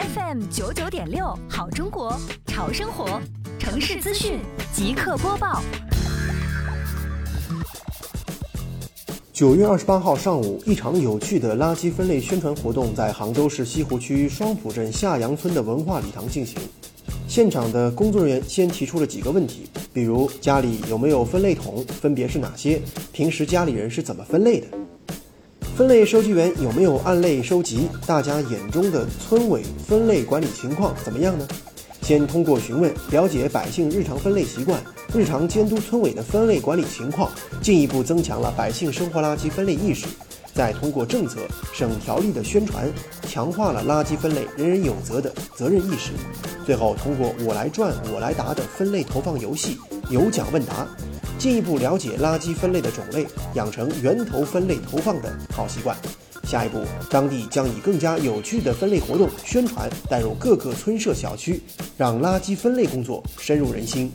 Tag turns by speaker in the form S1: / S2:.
S1: FM 九九点六，好中国，潮生活，城市资讯即刻播报。
S2: 九月二十八号上午，一场有趣的垃圾分类宣传活动在杭州市西湖区双浦镇下杨村的文化礼堂进行。现场的工作人员先提出了几个问题，比如家里有没有分类桶，分别是哪些？平时家里人是怎么分类的？分类收集员有没有按类收集？大家眼中的村委分类管理情况怎么样呢？先通过询问了解百姓日常分类习惯，日常监督村委的分类管理情况，进一步增强了百姓生活垃圾分类意识。再通过政策、省条例的宣传，强化了垃圾分类人人有责的责任意识。最后通过“我来转我来答”的分类投放游戏，有奖问答，进一步了解垃圾分类的种类，养成源头分类投放的好习惯。下一步，当地将以更加有趣的分类活动宣传带入各个村社小区，让垃圾分类工作深入人心。